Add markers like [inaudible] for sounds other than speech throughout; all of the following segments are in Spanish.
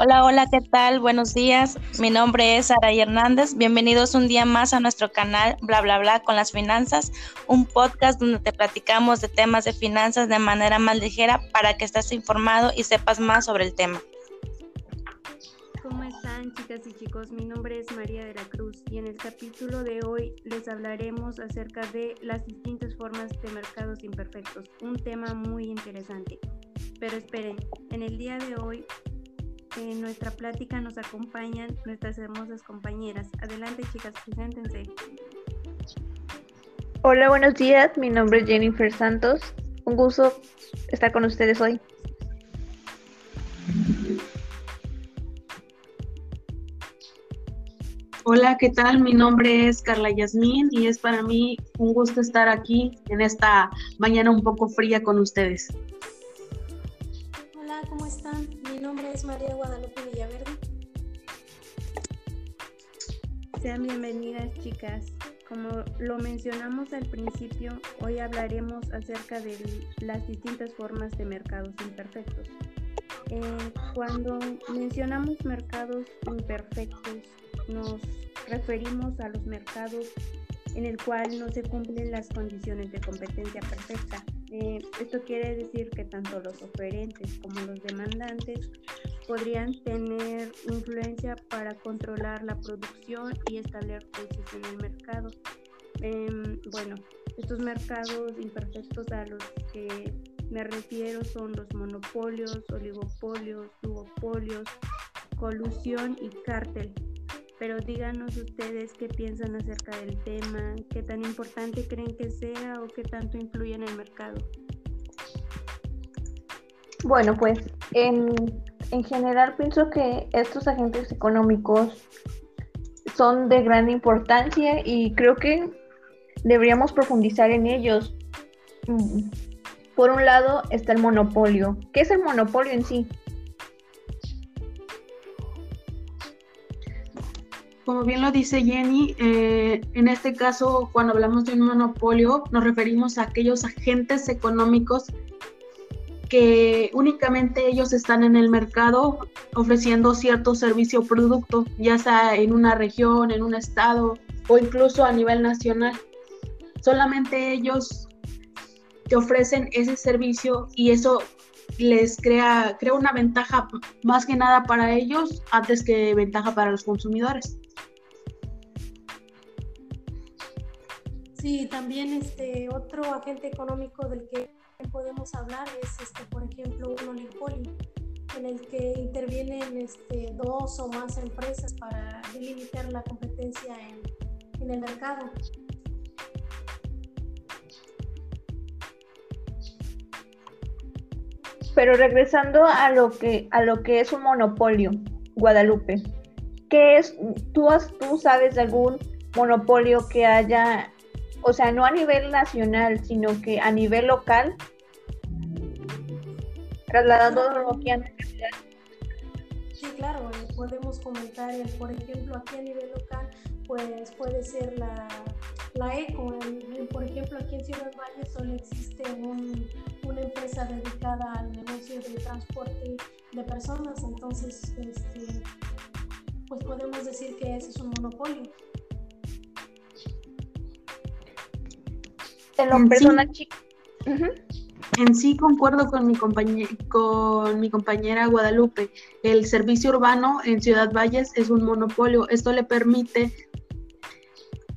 Hola, hola, ¿qué tal? Buenos días. Mi nombre es Sara Hernández. Bienvenidos un día más a nuestro canal Bla Bla Bla con las finanzas, un podcast donde te platicamos de temas de finanzas de manera más ligera para que estés informado y sepas más sobre el tema. ¿Cómo están chicas y chicos? Mi nombre es María de la Cruz y en el capítulo de hoy les hablaremos acerca de las distintas formas de mercados imperfectos, un tema muy interesante. Pero esperen, en el día de hoy en nuestra plática nos acompañan nuestras hermosas compañeras. Adelante chicas, preséntense. Hola, buenos días. Mi nombre es Jennifer Santos. Un gusto estar con ustedes hoy. Hola, ¿qué tal? Mi nombre es Carla Yasmín y es para mí un gusto estar aquí en esta mañana un poco fría con ustedes. Hola, ¿cómo están? Mi nombre es María Guadalupe Villaverde. Sean bienvenidas chicas. Como lo mencionamos al principio, hoy hablaremos acerca de las distintas formas de mercados imperfectos. Eh, cuando mencionamos mercados imperfectos, nos referimos a los mercados en el cual no se cumplen las condiciones de competencia perfecta. Eh, esto quiere decir que tanto los oferentes como los demandantes podrían tener influencia para controlar la producción y establecer precios en el mercado. Em, bueno, estos mercados imperfectos a los que me refiero son los monopolios, oligopolios, duopolios, colusión y cártel pero díganos ustedes qué piensan acerca del tema, qué tan importante creen que sea o qué tanto influye en el mercado. Bueno, pues en, en general pienso que estos agentes económicos son de gran importancia y creo que deberíamos profundizar en ellos. Mm, por un lado está el monopolio. ¿Qué es el monopolio en sí? Como bien lo dice Jenny, eh, en este caso, cuando hablamos de un monopolio, nos referimos a aquellos agentes económicos que únicamente ellos están en el mercado ofreciendo cierto servicio o producto, ya sea en una región, en un estado o incluso a nivel nacional. Solamente ellos te ofrecen ese servicio y eso les crea, crea una ventaja más que nada para ellos antes que ventaja para los consumidores. Sí, también este otro agente económico del que podemos hablar es, este, por ejemplo, un oligopolio, en el que intervienen este, dos o más empresas para delimitar la competencia en, en el mercado. Pero regresando a lo que a lo que es un monopolio, Guadalupe, ¿qué es? ¿Tú, tú sabes de algún monopolio que haya o sea, no a nivel nacional, sino que a nivel local, trasladando aquí a Sí, claro, eh, podemos comentar, por ejemplo, aquí a nivel local, pues puede ser la, la ECO. por ejemplo, aquí en Ciudad Valle solo existe una empresa dedicada al negocio de transporte de personas, entonces, este, pues podemos decir que ese es un monopolio. En sí, concuerdo con mi, con mi compañera Guadalupe. El servicio urbano en Ciudad Valles es un monopolio. Esto le permite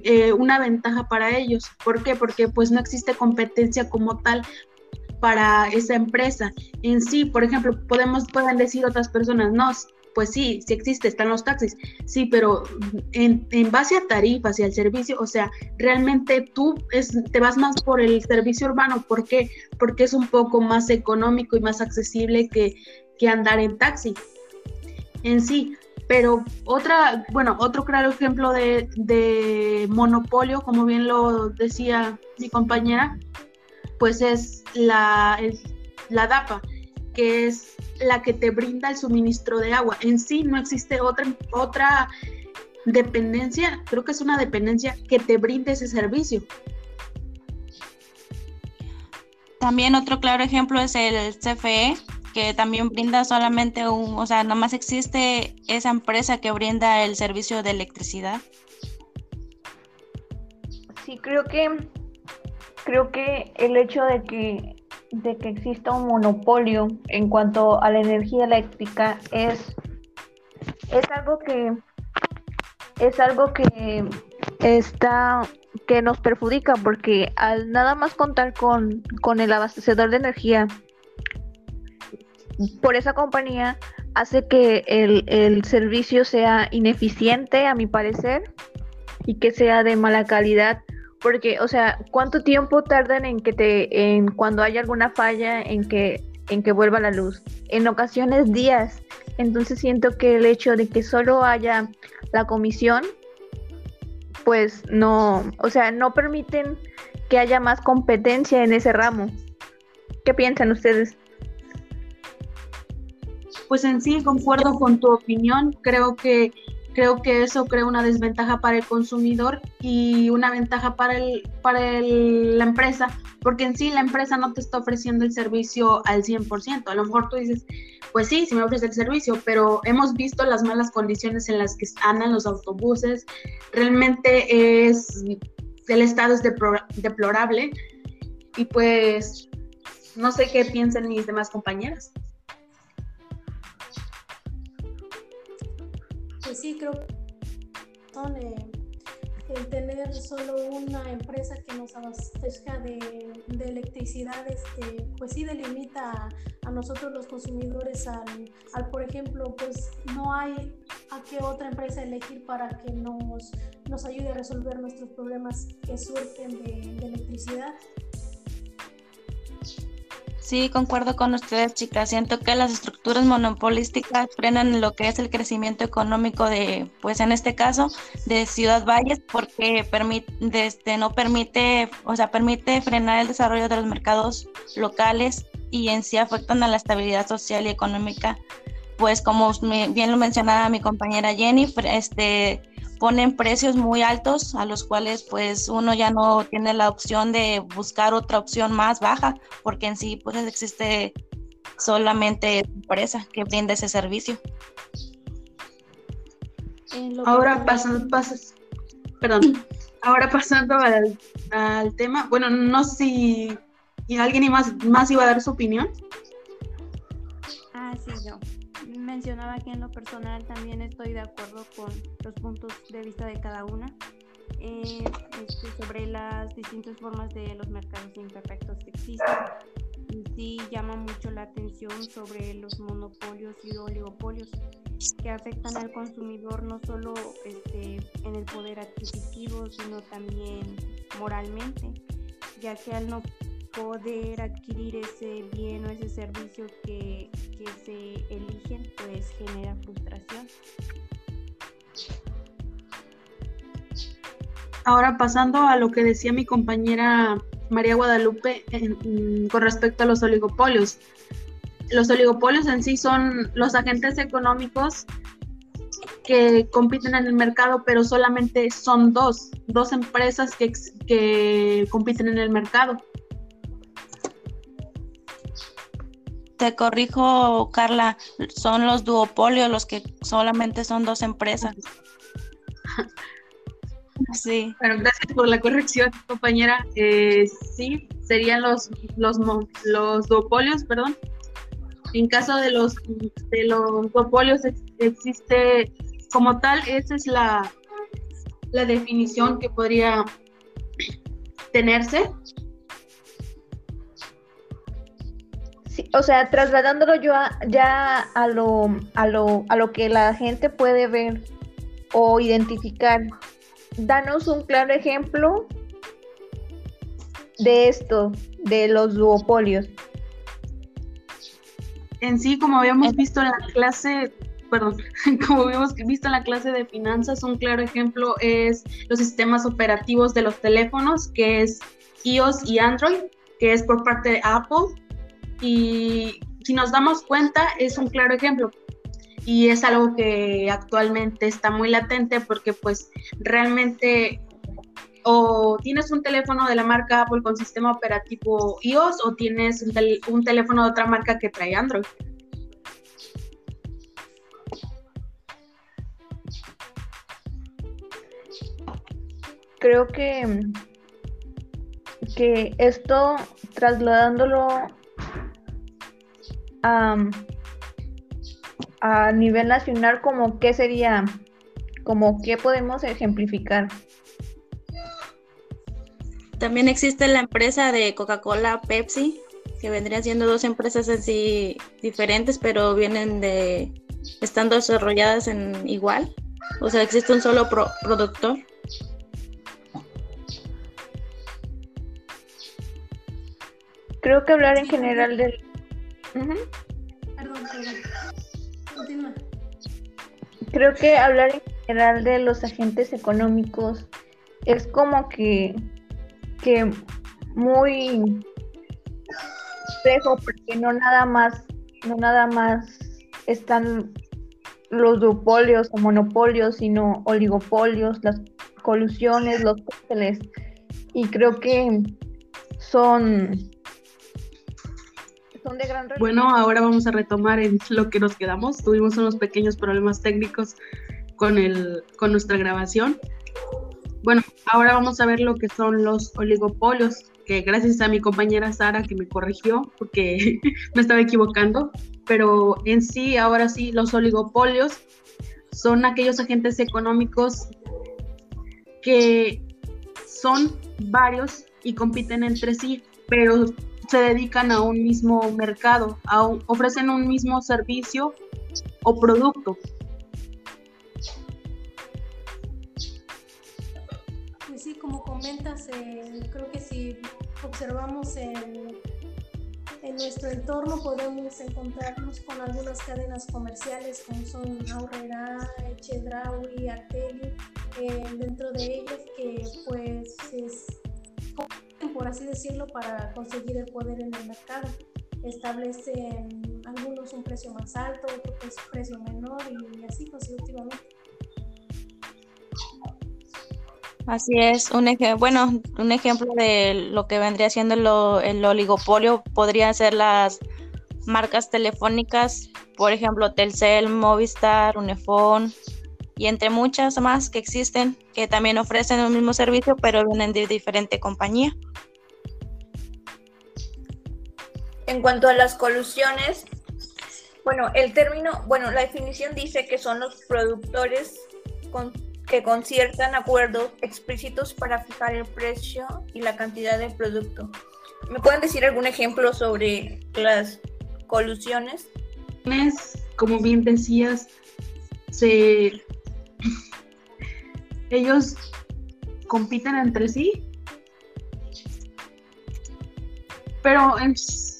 eh, una ventaja para ellos. ¿Por qué? Porque pues no existe competencia como tal para esa empresa. En sí, por ejemplo, podemos, pueden decir otras personas, no, pues sí, sí existe, están los taxis, sí, pero en, base a tarifas y al servicio, o sea, realmente tú es, te vas más por el servicio urbano, ¿por qué? Porque es un poco más económico y más accesible que, andar en taxi en sí. Pero otra, bueno, otro claro ejemplo de, monopolio, como bien lo decía mi compañera, pues es la, la DAPA, que es la que te brinda el suministro de agua. En sí no existe otra, otra dependencia, creo que es una dependencia que te brinde ese servicio. También otro claro ejemplo es el CFE, que también brinda solamente un, o sea, más existe esa empresa que brinda el servicio de electricidad. Sí, creo que creo que el hecho de que de que exista un monopolio en cuanto a la energía eléctrica es es algo que es algo que está que nos perjudica porque al nada más contar con, con el abastecedor de energía por esa compañía hace que el, el servicio sea ineficiente a mi parecer y que sea de mala calidad porque o sea cuánto tiempo tardan en que te en cuando haya alguna falla en que en que vuelva la luz en ocasiones días entonces siento que el hecho de que solo haya la comisión pues no, o sea, no permiten que haya más competencia en ese ramo. ¿Qué piensan ustedes? Pues en sí concuerdo con tu opinión, creo que creo que eso crea una desventaja para el consumidor y una ventaja para el para el, la empresa, porque en sí la empresa no te está ofreciendo el servicio al 100%. A lo mejor tú dices, pues sí, sí me ofrece el servicio, pero hemos visto las malas condiciones en las que andan los autobuses. Realmente es, el estado es deplorable y pues no sé qué piensan mis demás compañeras. Sí, creo que el tener solo una empresa que nos abastezca de, electricidad, pues sí delimita a, nosotros los consumidores al, por ejemplo, pues no hay a qué otra empresa elegir para que nos, nos ayude a resolver nuestros problemas que surgen de electricidad. Sí, concuerdo con ustedes, chicas. Siento que las estructuras monopolísticas frenan lo que es el crecimiento económico de, pues en este caso, de Ciudad Valles, porque permite, este, no permite, o sea, permite frenar el desarrollo de los mercados locales y en sí afectan a la estabilidad social y económica. Pues como bien lo mencionaba mi compañera Jenny, este, ponen precios muy altos a los cuales pues uno ya no tiene la opción de buscar otra opción más baja porque en sí pues existe solamente empresa que brinda ese servicio. [clears throat] Ahora pasando, perdón, ahora pasando al, tema, bueno, no sé si alguien más, más iba a dar su opinión. Ah, sí, yo mencionaba que en lo personal también estoy de acuerdo con los puntos de vista de cada una eh, este, sobre las distintas formas de los mercados imperfectos que existen. Y sí llama mucho la atención sobre los monopolios y oligopolios que afectan al consumidor no solo este, en el poder adquisitivo, sino también moralmente, ya que al no poder adquirir ese bien o ese servicio que, que se eligen, pues genera frustración. Ahora pasando a lo que decía mi compañera María Guadalupe con respecto a los oligopolios. Los oligopolios en sí son los agentes económicos que compiten en el mercado, pero solamente son dos, dos empresas que, que compiten en el mercado. Te corrijo, Carla, son los duopolios los que solamente son dos empresas. [laughs] Sí. Bueno, gracias por la corrección, compañera. Eh, sí, serían los, los, los duopolios, perdón. En caso de los, de los duopolios existe como tal, esa es la, la definición que podría tenerse. O sea, trasladándolo yo ya a lo, a, lo, a lo que la gente puede ver o identificar, danos un claro ejemplo de esto, de los duopolios. En sí, como habíamos visto en la clase, perdón, [laughs] como habíamos visto en la clase de finanzas, un claro ejemplo es los sistemas operativos de los teléfonos, que es iOS y Android, que es por parte de Apple, y si nos damos cuenta, es un claro ejemplo. Y es algo que actualmente está muy latente porque pues realmente o tienes un teléfono de la marca Apple con sistema operativo iOS o tienes un, teléfono de otra marca que trae Android. Creo que, que esto, trasladándolo a, a nivel nacional, como qué sería, como qué podemos ejemplificar. También existe la empresa de Coca-Cola Pepsi, que vendrían siendo dos empresas así diferentes, pero vienen de estando desarrolladas en igual. O sea, existe un solo productor. Creo que hablar en general del... Perdón, Continúa. Creo que hablar en general de los agentes económicos es como que que muy espejo porque no nada más, no nada más están los duopolios o monopolios, sino oligopolios, las colusiones, los cárteles. Y creo que son, son de gran Bueno, ahora vamos a retomar en lo que nos quedamos. Tuvimos unos pequeños problemas técnicos con, el, con nuestra grabación. Bueno, ahora vamos a ver lo que son los oligopolios, que gracias a mi compañera Sara que me corrigió porque [laughs] me estaba equivocando, pero en sí, ahora sí, los oligopolios son aquellos agentes económicos que son varios y compiten entre sí, pero se dedican a un mismo mercado, ofrecen un mismo servicio o producto. como comentas, eh, creo que si observamos en, en, nuestro entorno podemos encontrarnos con algunas cadenas comerciales como son Aurrera, Chedraui, Arteli, eh, dentro de ellas que pues es, por así decirlo, para conseguir el poder en el mercado. Establecen algunos un precio más alto, otros un precio menor y así consecutivamente. Así es, un bueno, un ejemplo de lo que vendría siendo el oligopolio podrían ser las marcas telefónicas, por ejemplo, Telcel, Movistar, Unifón y entre muchas más que existen que también ofrecen el mismo servicio pero vienen de diferente compañía. En cuanto a las colusiones, bueno, el término, bueno, la definición dice que son los productores con que conciertan acuerdos explícitos para fijar el precio y la cantidad del producto. ¿Me pueden decir algún ejemplo sobre las colusiones? Como bien decías, se... ellos compiten entre sí, pero en,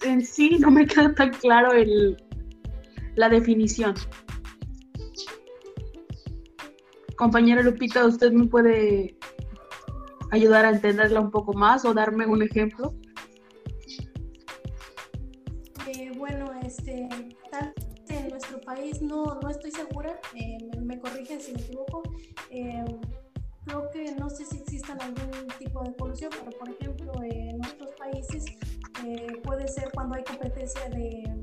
en sí no me queda tan claro el, la definición. Compañera Lupita, ¿usted me puede ayudar a entenderla un poco más o darme un ejemplo? No, no estoy segura, eh, me, corrigen si me equivoco. Eh, creo que no sé si existan algún tipo de polución, pero por ejemplo en otros países puede ser cuando hay competencia de,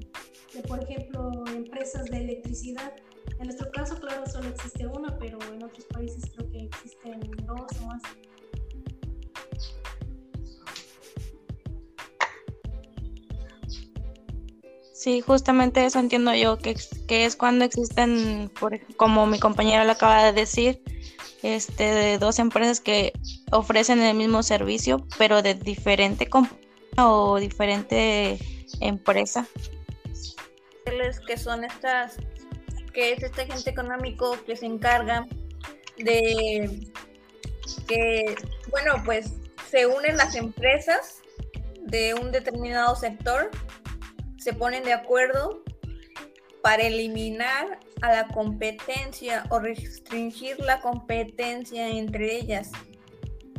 de, por ejemplo, empresas de electricidad en nuestro caso, claro, solo existe una, pero en otros países creo que existen dos o más. Sí, justamente eso entiendo yo, que, que es cuando existen, por, como mi compañera lo acaba de decir, este, de dos empresas que ofrecen el mismo servicio, pero de diferente compañía o diferente empresa. Que son estas que es este agente económico que se encarga de que, bueno, pues se unen las empresas de un determinado sector, se ponen de acuerdo para eliminar a la competencia o restringir la competencia entre ellas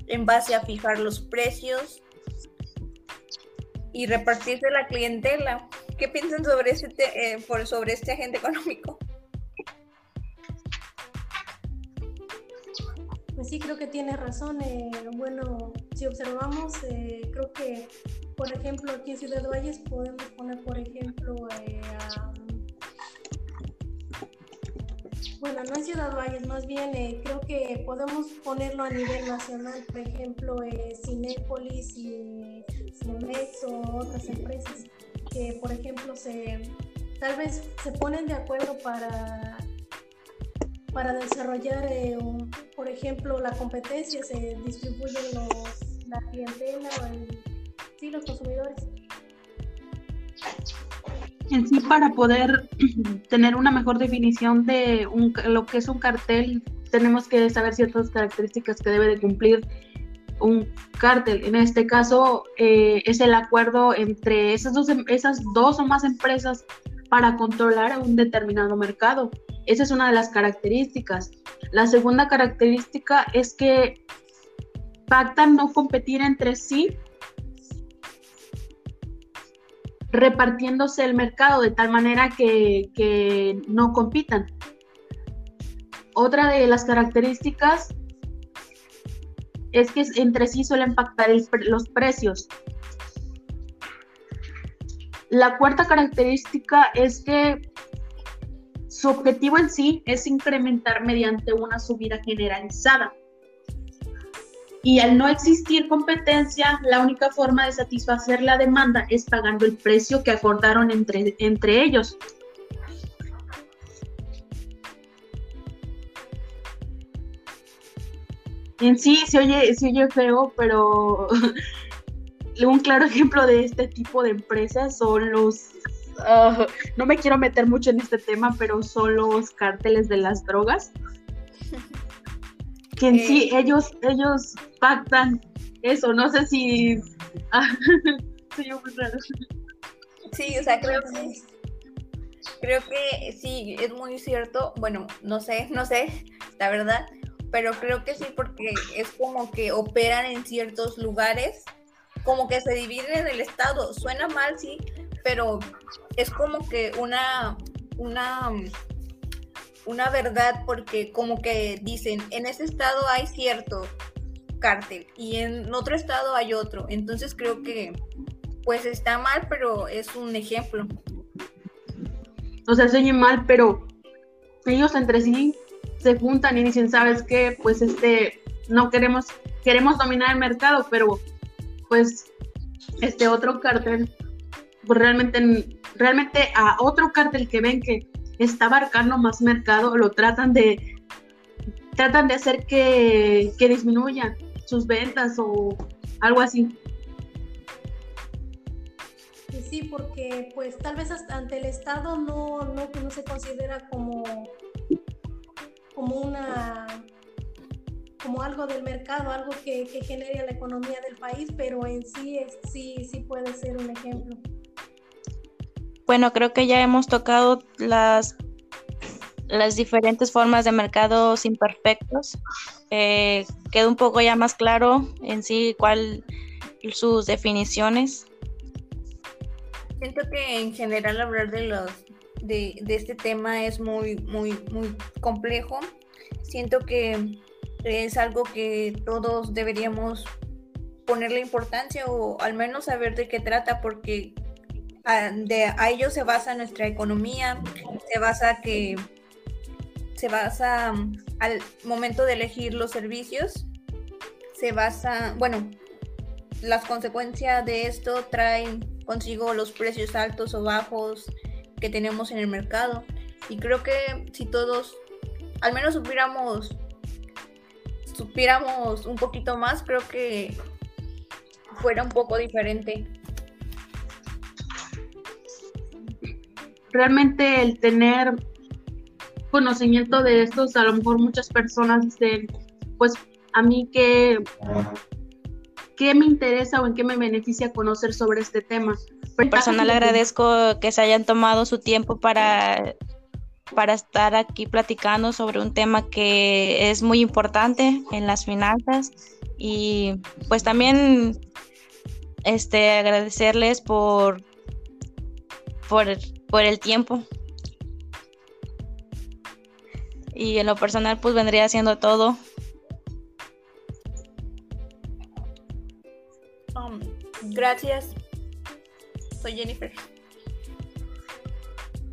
en base a fijar los precios y repartirse la clientela. ¿Qué piensan sobre este, eh, sobre este agente económico? pues sí creo que tiene razón. Eh, bueno, si observamos, eh, creo que, por ejemplo, aquí en Ciudad Valles podemos poner, por ejemplo, eh, bueno, no en Ciudad Valles, más bien creo que podemos ponerlo a nivel nacional, por ejemplo, Cinépolis y Cinemex o otras empresas que, por ejemplo, se tal vez se ponen de acuerdo para para desarrollar, eh, por ejemplo, la competencia, se distribuyen los, la clientela o el, sí, los consumidores. En sí, para poder [clears throat] tener una mejor definición de lo que es un cartel, tenemos que saber ciertas características que debe de cumplir un cartel. En este caso, eh, es el acuerdo entre esas dos, esas dos o más empresas para controlar un determinado mercado. Esa es una de las características. La segunda característica es que pactan no competir entre sí, repartiéndose el mercado de tal manera que, no compitan. Otra de las características es que entre sí suelen pactar los precios. La cuarta característica es que su objetivo en sí es incrementar mediante una subida generalizada. Y al no existir competencia, la única forma de satisfacer la demanda es pagando el precio que acordaron entre, entre ellos. En sí se oye, se oye feo, pero [laughs] un claro ejemplo de este tipo de empresas son los, ah, no me quiero meter mucho en este tema, pero son los cárteles de las drogas. Que en sí eh. ellos, ellos pactan eso, no sé si... [laughs] sí, o sea, creo que, creo que sí, es muy cierto. Bueno, no sé, no sé, la verdad, pero creo que sí, porque es como que operan en ciertos lugares como que se dividen en el estado. Suena mal, sí, pero es como que una, una, una verdad porque como que dicen, en ese estado hay cierto cártel y en otro estado hay otro. Entonces creo que pues está mal, pero es un ejemplo. O sea, se mal, pero ellos entre sí se juntan y dicen, ¿sabes qué? Pues este, no queremos, queremos dominar el mercado, pero pues este otro cartel, pues realmente, realmente a otro cartel que ven que está abarcando más mercado, lo tratan de, tratan de hacer que, que disminuyan sus ventas o algo así. Sí, porque pues tal vez hasta ante el Estado no, no, no se considera como, como una como algo del mercado, algo que, que genere la economía del país, pero en sí, sí, sí puede ser un ejemplo. Bueno, creo que ya hemos tocado las, las diferentes formas de mercados imperfectos. Eh, queda un poco ya más claro en sí cuál sus definiciones. Siento que en general hablar de los de, de este tema es muy, muy, muy complejo. Siento que es algo que todos deberíamos ponerle importancia o al menos saber de qué trata porque de, a ello se basa nuestra economía, se basa que se basa mm, al momento de elegir los servicios, se basa, bueno, las consecuencias de esto traen consigo los precios altos o bajos que tenemos en el mercado. Y creo que si todos al menos supiéramos supiéramos un poquito más, creo que fuera un poco diferente. Realmente el tener conocimiento de estos, a lo mejor muchas personas dicen, pues a mí que qué me interesa o en qué me beneficia conocer sobre este tema. Personal agradezco que se hayan tomado su tiempo para para estar aquí platicando sobre un tema que es muy importante en las finanzas y pues también este agradecerles por por, por el tiempo. Y en lo personal, pues vendría haciendo todo. Um, gracias. Soy Jennifer.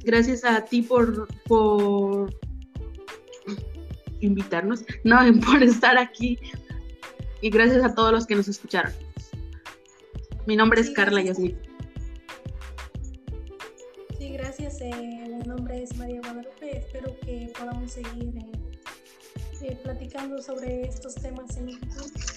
Gracias a ti por, por invitarnos, no, [laughs] por estar aquí. Y gracias a todos los que nos escucharon. Mi nombre es Carla Yasmin. Seguir eh, eh, platicando sobre estos temas en futuro.